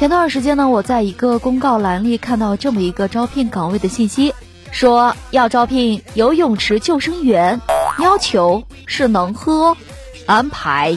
前段时间呢，我在一个公告栏里看到这么一个招聘岗位的信息，说要招聘游泳池救生员，要求是能喝，安排。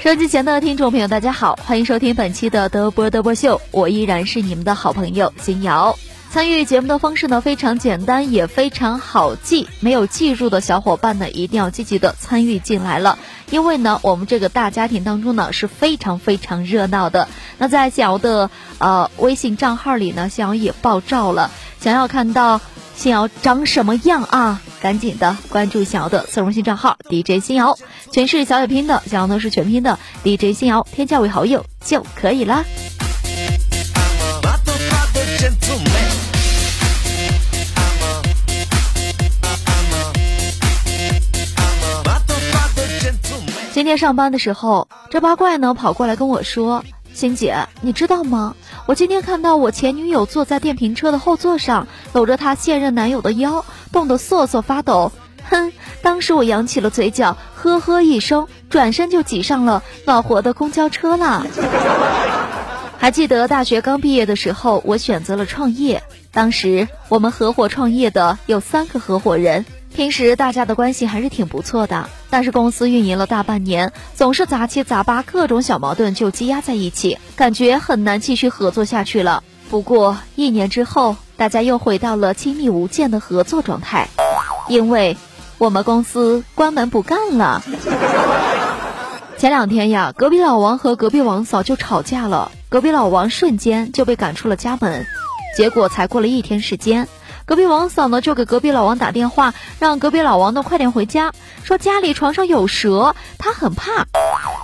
收机前的听众朋友，大家好，欢迎收听本期的德波德波秀，我依然是你们的好朋友金瑶。参与节目的方式呢非常简单，也非常好记。没有记住的小伙伴呢，一定要积极的参与进来了。因为呢，我们这个大家庭当中呢是非常非常热闹的。那在小瑶的呃微信账号里呢，小瑶也爆照了。想要看到新瑶长什么样啊？赶紧的关注小瑶的私人微信账号 DJ 新瑶，全是小写拼的，小瑶呢是全拼的 DJ 新瑶，添加为好友就可以啦。今天上班的时候，这八怪呢跑过来跟我说：“欣姐，你知道吗？我今天看到我前女友坐在电瓶车的后座上，搂着她现任男友的腰，冻得瑟瑟发抖。哼，当时我扬起了嘴角，呵呵一声，转身就挤上了暖和的公交车了。还记得大学刚毕业的时候，我选择了创业，当时我们合伙创业的有三个合伙人。”平时大家的关系还是挺不错的，但是公司运营了大半年，总是杂七杂八，各种小矛盾就积压在一起，感觉很难继续合作下去了。不过一年之后，大家又回到了亲密无间的合作状态，因为我们公司关门不干了。前两天呀，隔壁老王和隔壁王嫂就吵架了，隔壁老王瞬间就被赶出了家门，结果才过了一天时间。隔壁王嫂呢，就给隔壁老王打电话，让隔壁老王呢快点回家，说家里床上有蛇，他很怕。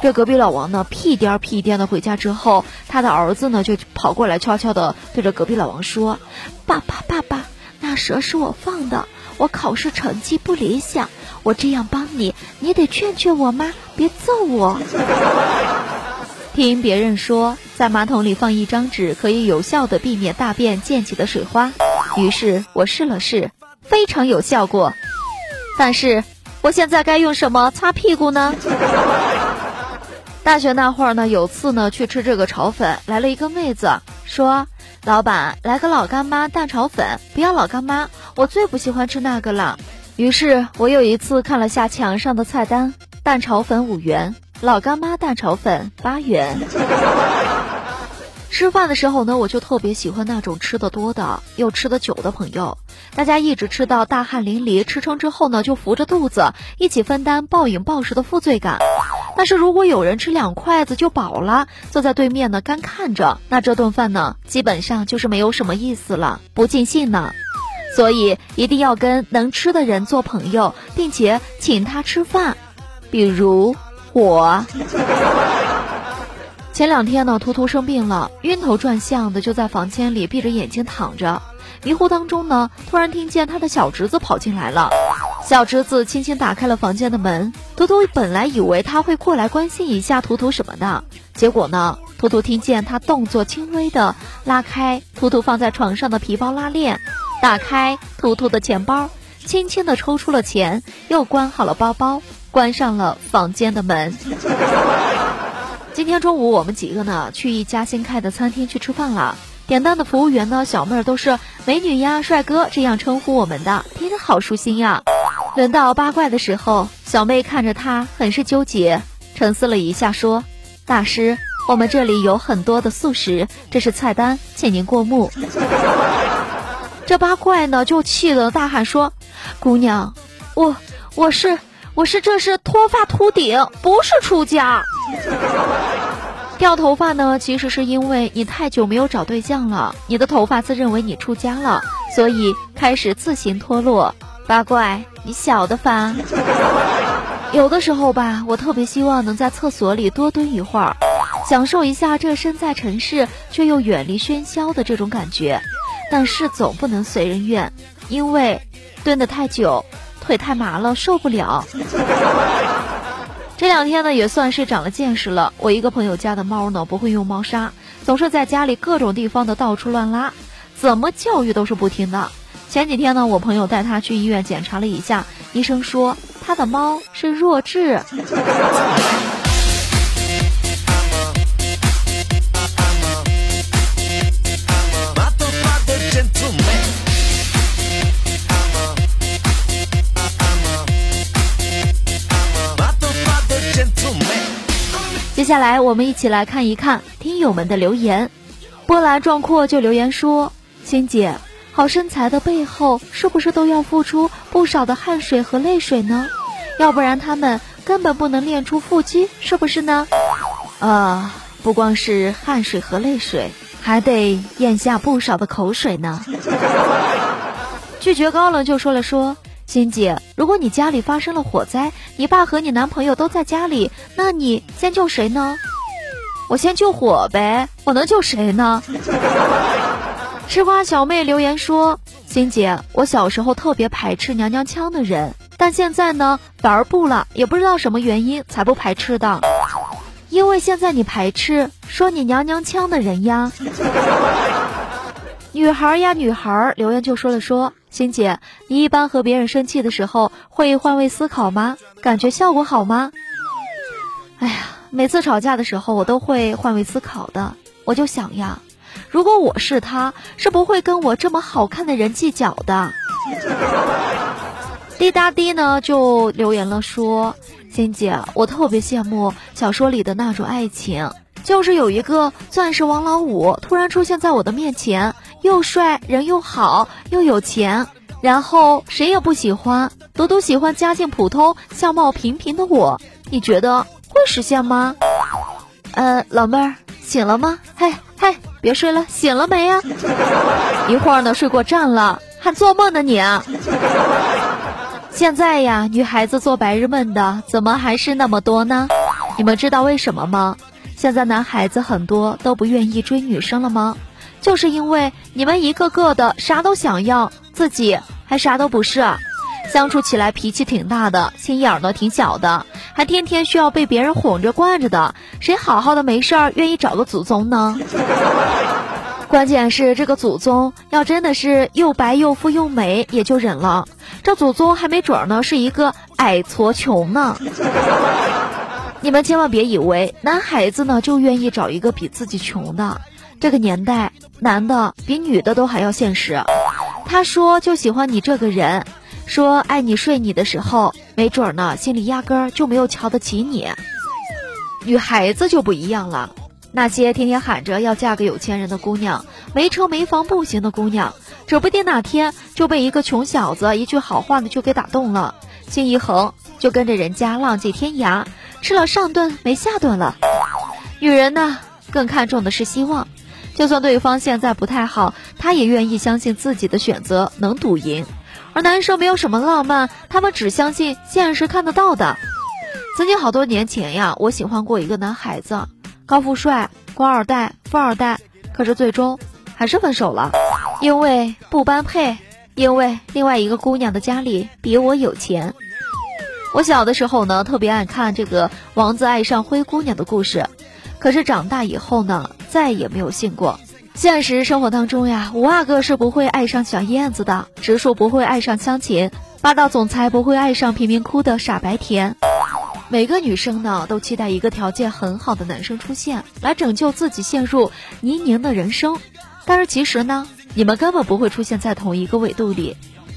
这隔壁老王呢，屁颠儿屁颠的回家之后，他的儿子呢就跑过来，悄悄的对着隔壁老王说：“爸爸，爸爸，那蛇是我放的，我考试成绩不理想，我这样帮你，你得劝劝我妈，别揍我。”听别人说，在马桶里放一张纸，可以有效的避免大便溅起的水花。于是我试了试，非常有效果。但是我现在该用什么擦屁股呢？大学那会儿呢，有次呢去吃这个炒粉，来了一个妹子说：“老板，来个老干妈蛋炒粉，不要老干妈，我最不喜欢吃那个了。”于是我有一次看了下墙上的菜单，蛋炒粉五元。老干妈蛋炒粉八元。吃饭的时候呢，我就特别喜欢那种吃的多的又吃的久的朋友。大家一直吃到大汗淋漓，吃撑之后呢，就扶着肚子一起分担暴饮暴食的负罪感。但是如果有人吃两筷子就饱了，坐在对面呢干看着，那这顿饭呢，基本上就是没有什么意思了，不尽兴呢。所以一定要跟能吃的人做朋友，并且请他吃饭，比如。我前两天呢，图图生病了，晕头转向的，就在房间里闭着眼睛躺着。迷糊当中呢，突然听见他的小侄子跑进来了。小侄子轻轻打开了房间的门，图图本来以为他会过来关心一下图图什么的，结果呢，图图听见他动作轻微的拉开图图放在床上的皮包拉链，打开图图的钱包，轻轻的抽出了钱，又关好了包包。关上了房间的门。今天中午我们几个呢去一家新开的餐厅去吃饭了。点单的服务员呢，小妹儿都是美女呀、帅哥这样称呼我们的，听着好舒心呀。轮到八怪的时候，小妹看着他很是纠结，沉思了一下说：“大师，我们这里有很多的素食，这是菜单，请您过目。”这八怪呢就气得大喊说：“姑娘，我我是。”我是这是脱发秃顶，不是出家。掉头发呢，其实是因为你太久没有找对象了，你的头发自认为你出家了，所以开始自行脱落。八怪，你晓得吧？有的时候吧，我特别希望能在厕所里多蹲一会儿，享受一下这身在城市却又远离喧嚣的这种感觉。但是总不能随人愿，因为蹲得太久，腿太麻了，受不了。这两天呢，也算是长了见识了。我一个朋友家的猫呢，不会用猫砂，总是在家里各种地方的到处乱拉，怎么教育都是不听的。前几天呢，我朋友带他去医院检查了一下，医生说他的猫是弱智。下来，我们一起来看一看听友们的留言。波澜壮阔就留言说：“欣姐。”好身材的背后，是不是都要付出不少的汗水和泪水呢？要不然他们根本不能练出腹肌，是不是呢？啊，不光是汗水和泪水，还得咽下不少的口水呢。拒绝高冷就说了说，欣姐，如果你家里发生了火灾，你爸和你男朋友都在家里，那你先救谁呢？我先救火呗，我能救谁呢？吃瓜小妹留言说：“欣姐，我小时候特别排斥娘娘腔的人，但现在呢反而不了，也不知道什么原因才不排斥的。因为现在你排斥说你娘娘腔的人呀。女孩呀，女孩留言就说了说，欣姐，你一般和别人生气的时候会换位思考吗？感觉效果好吗？哎呀，每次吵架的时候我都会换位思考的，我就想呀。”如果我是他，是不会跟我这么好看的人计较的。滴答滴呢就留言了说：“欣姐，我特别羡慕小说里的那种爱情，就是有一个钻石王老五突然出现在我的面前，又帅，人又好，又有钱，然后谁也不喜欢，独独喜欢家境普通、相貌平平的我。你觉得会实现吗？”呃，老妹儿醒了吗？嘿。嗨，别睡了，醒了没呀？一会儿呢，睡过站了，还做梦呢你。现在呀，女孩子做白日梦的怎么还是那么多呢？你们知道为什么吗？现在男孩子很多都不愿意追女生了吗？就是因为你们一个个的啥都想要，自己还啥都不是。相处起来脾气挺大的，心眼儿呢挺小的，还天天需要被别人哄着惯着的，谁好好的没事儿愿意找个祖宗呢？关键是这个祖宗要真的是又白又富又美也就忍了，这祖宗还没准儿呢是一个矮矬穷呢。你们千万别以为男孩子呢就愿意找一个比自己穷的，这个年代男的比女的都还要现实。他说就喜欢你这个人。说爱你睡你的时候，没准儿呢，心里压根儿就没有瞧得起你。女孩子就不一样了，那些天天喊着要嫁个有钱人的姑娘，没车没房不行的姑娘，指不定哪天就被一个穷小子一句好话呢就给打动了，心一横就跟着人家浪迹天涯，吃了上顿没下顿了。女人呢，更看重的是希望，就算对方现在不太好，她也愿意相信自己的选择能赌赢。而男生没有什么浪漫，他们只相信现实看得到的。曾经好多年前呀，我喜欢过一个男孩子，高富帅、官二代、富二代，可是最终还是分手了，因为不般配，因为另外一个姑娘的家里比我有钱。我小的时候呢，特别爱看这个王子爱上灰姑娘的故事，可是长大以后呢，再也没有信过。现实生活当中呀，五阿哥是不会爱上小燕子的，直树不会爱上香琴，霸道总裁不会爱上贫民窟的傻白甜。每个女生呢，都期待一个条件很好的男生出现，来拯救自己陷入泥泞的人生。但是其实呢，你们根本不会出现在同一个纬度里，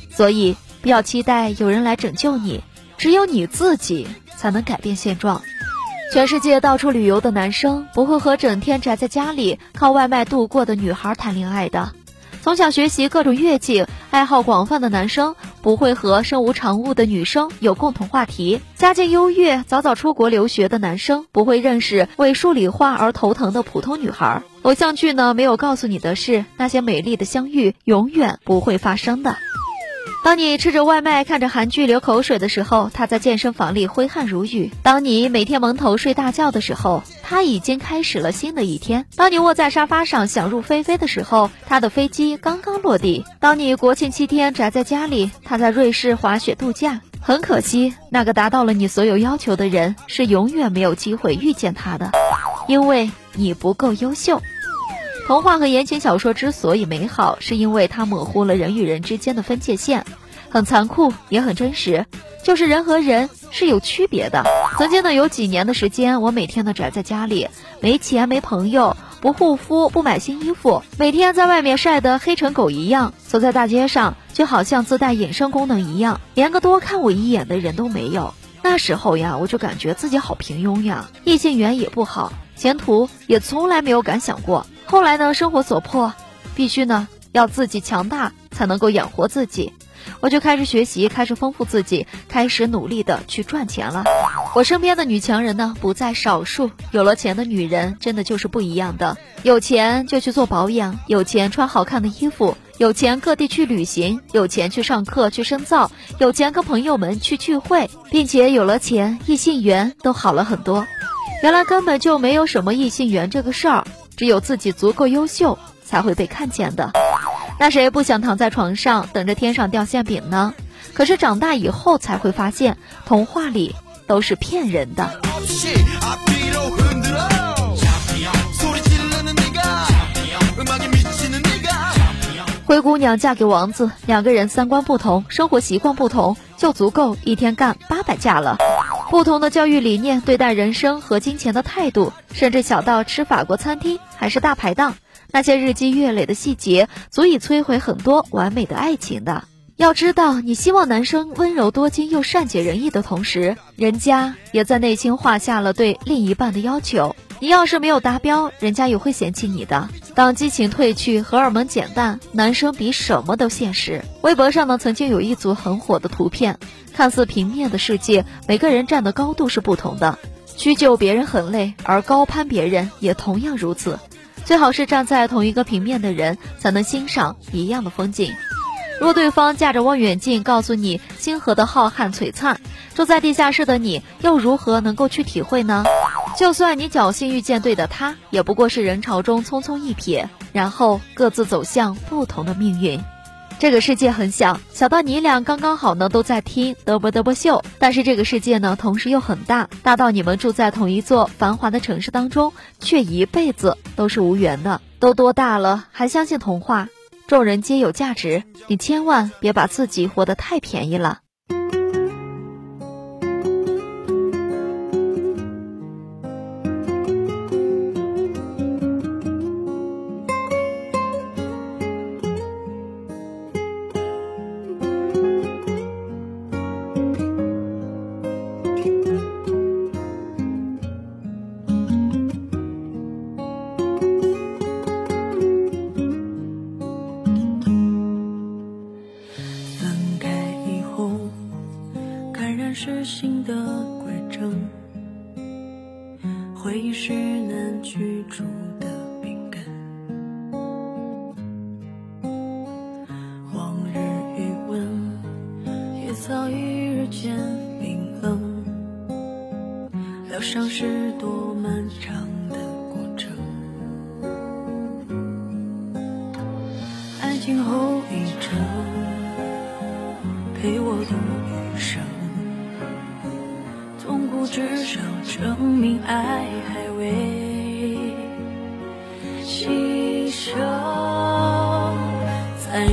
所以不要期待有人来拯救你，只有你自己才能改变现状。全世界到处旅游的男生不会和整天宅在家里靠外卖度过的女孩谈恋爱的。从小学习各种乐器、爱好广泛的男生不会和身无长物的女生有共同话题；家境优越、早早出国留学的男生不会认识为数理化而头疼的普通女孩。偶像剧呢，没有告诉你的是，那些美丽的相遇永远不会发生的。当你吃着外卖看着韩剧流口水的时候，他在健身房里挥汗如雨；当你每天蒙头睡大觉的时候，他已经开始了新的一天；当你卧在沙发上想入非非的时候，他的飞机刚刚落地；当你国庆七天宅在家里，他在瑞士滑雪度假。很可惜，那个达到了你所有要求的人是永远没有机会遇见他的，因为你不够优秀。童话和言情小说之所以美好，是因为它模糊了人与人之间的分界线，很残酷也很真实。就是人和人是有区别的。曾经呢，有几年的时间，我每天呢宅在家里，没钱没朋友，不护肤不买新衣服，每天在外面晒得黑成狗一样，走在大街上就好像自带隐身功能一样，连个多看我一眼的人都没有。那时候呀，我就感觉自己好平庸呀，异性缘也不好，前途也从来没有敢想过。后来呢，生活所迫，必须呢要自己强大才能够养活自己，我就开始学习，开始丰富自己，开始努力的去赚钱了。我身边的女强人呢不在少数，有了钱的女人真的就是不一样的。有钱就去做保养，有钱穿好看的衣服，有钱各地去旅行，有钱去上课去深造，有钱跟朋友们去聚会，并且有了钱，异性缘都好了很多。原来根本就没有什么异性缘这个事儿。只有自己足够优秀，才会被看见的。那谁不想躺在床上等着天上掉馅饼呢？可是长大以后才会发现，童话里都是骗人的。灰姑娘嫁给王子，两个人三观不同，生活习惯不同，就足够一天干八百架了。不同的教育理念，对待人生和金钱的态度，甚至小到吃法国餐厅还是大排档，那些日积月累的细节，足以摧毁很多完美的爱情的。要知道，你希望男生温柔多金又善解人意的同时，人家也在内心画下了对另一半的要求。你要是没有达标，人家也会嫌弃你的。当激情褪去，荷尔蒙减淡，男生比什么都现实。微博上呢，曾经有一组很火的图片，看似平面的世界，每个人站的高度是不同的。屈就别人很累，而高攀别人也同样如此。最好是站在同一个平面的人，才能欣赏一样的风景。若对方架着望远镜告诉你星河的浩瀚璀璨，住在地下室的你又如何能够去体会呢？就算你侥幸遇见对的他，也不过是人潮中匆匆一瞥，然后各自走向不同的命运。这个世界很小，小到你俩刚刚好呢都在听嘚啵嘚啵秀，但是这个世界呢同时又很大，大到你们住在同一座繁华的城市当中，却一辈子都是无缘的。都多大了，还相信童话？众人皆有价值，你千万别把自己活得太便宜了。回忆是难去除的饼干。往日余温，也早已日渐冰冷。疗伤是多漫长牺牲，再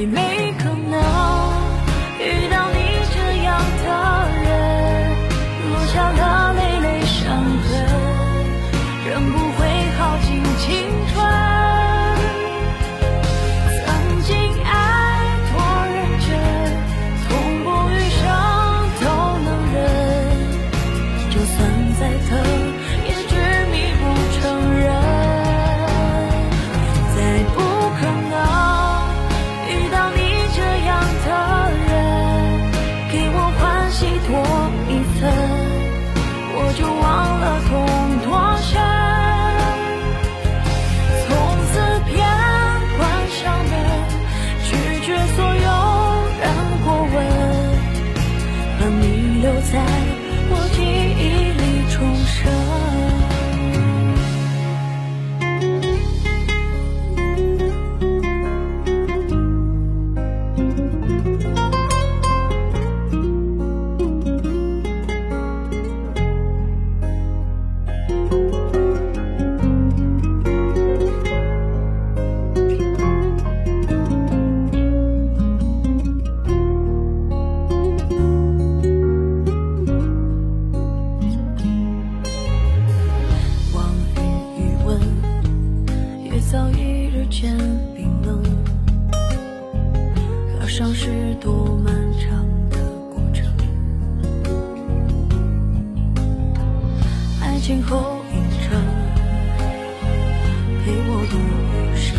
陪我度余。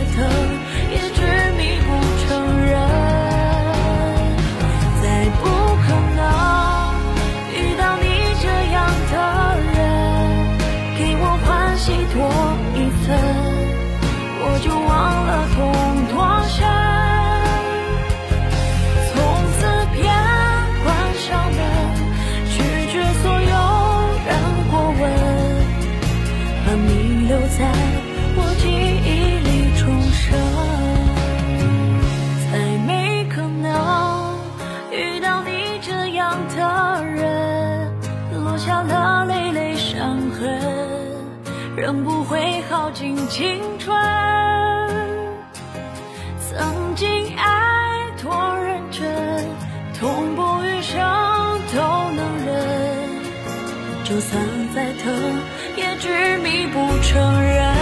回头。仍不会耗尽青春。曾经爱多认真痛不欲生都能忍就算再疼也执迷不承认。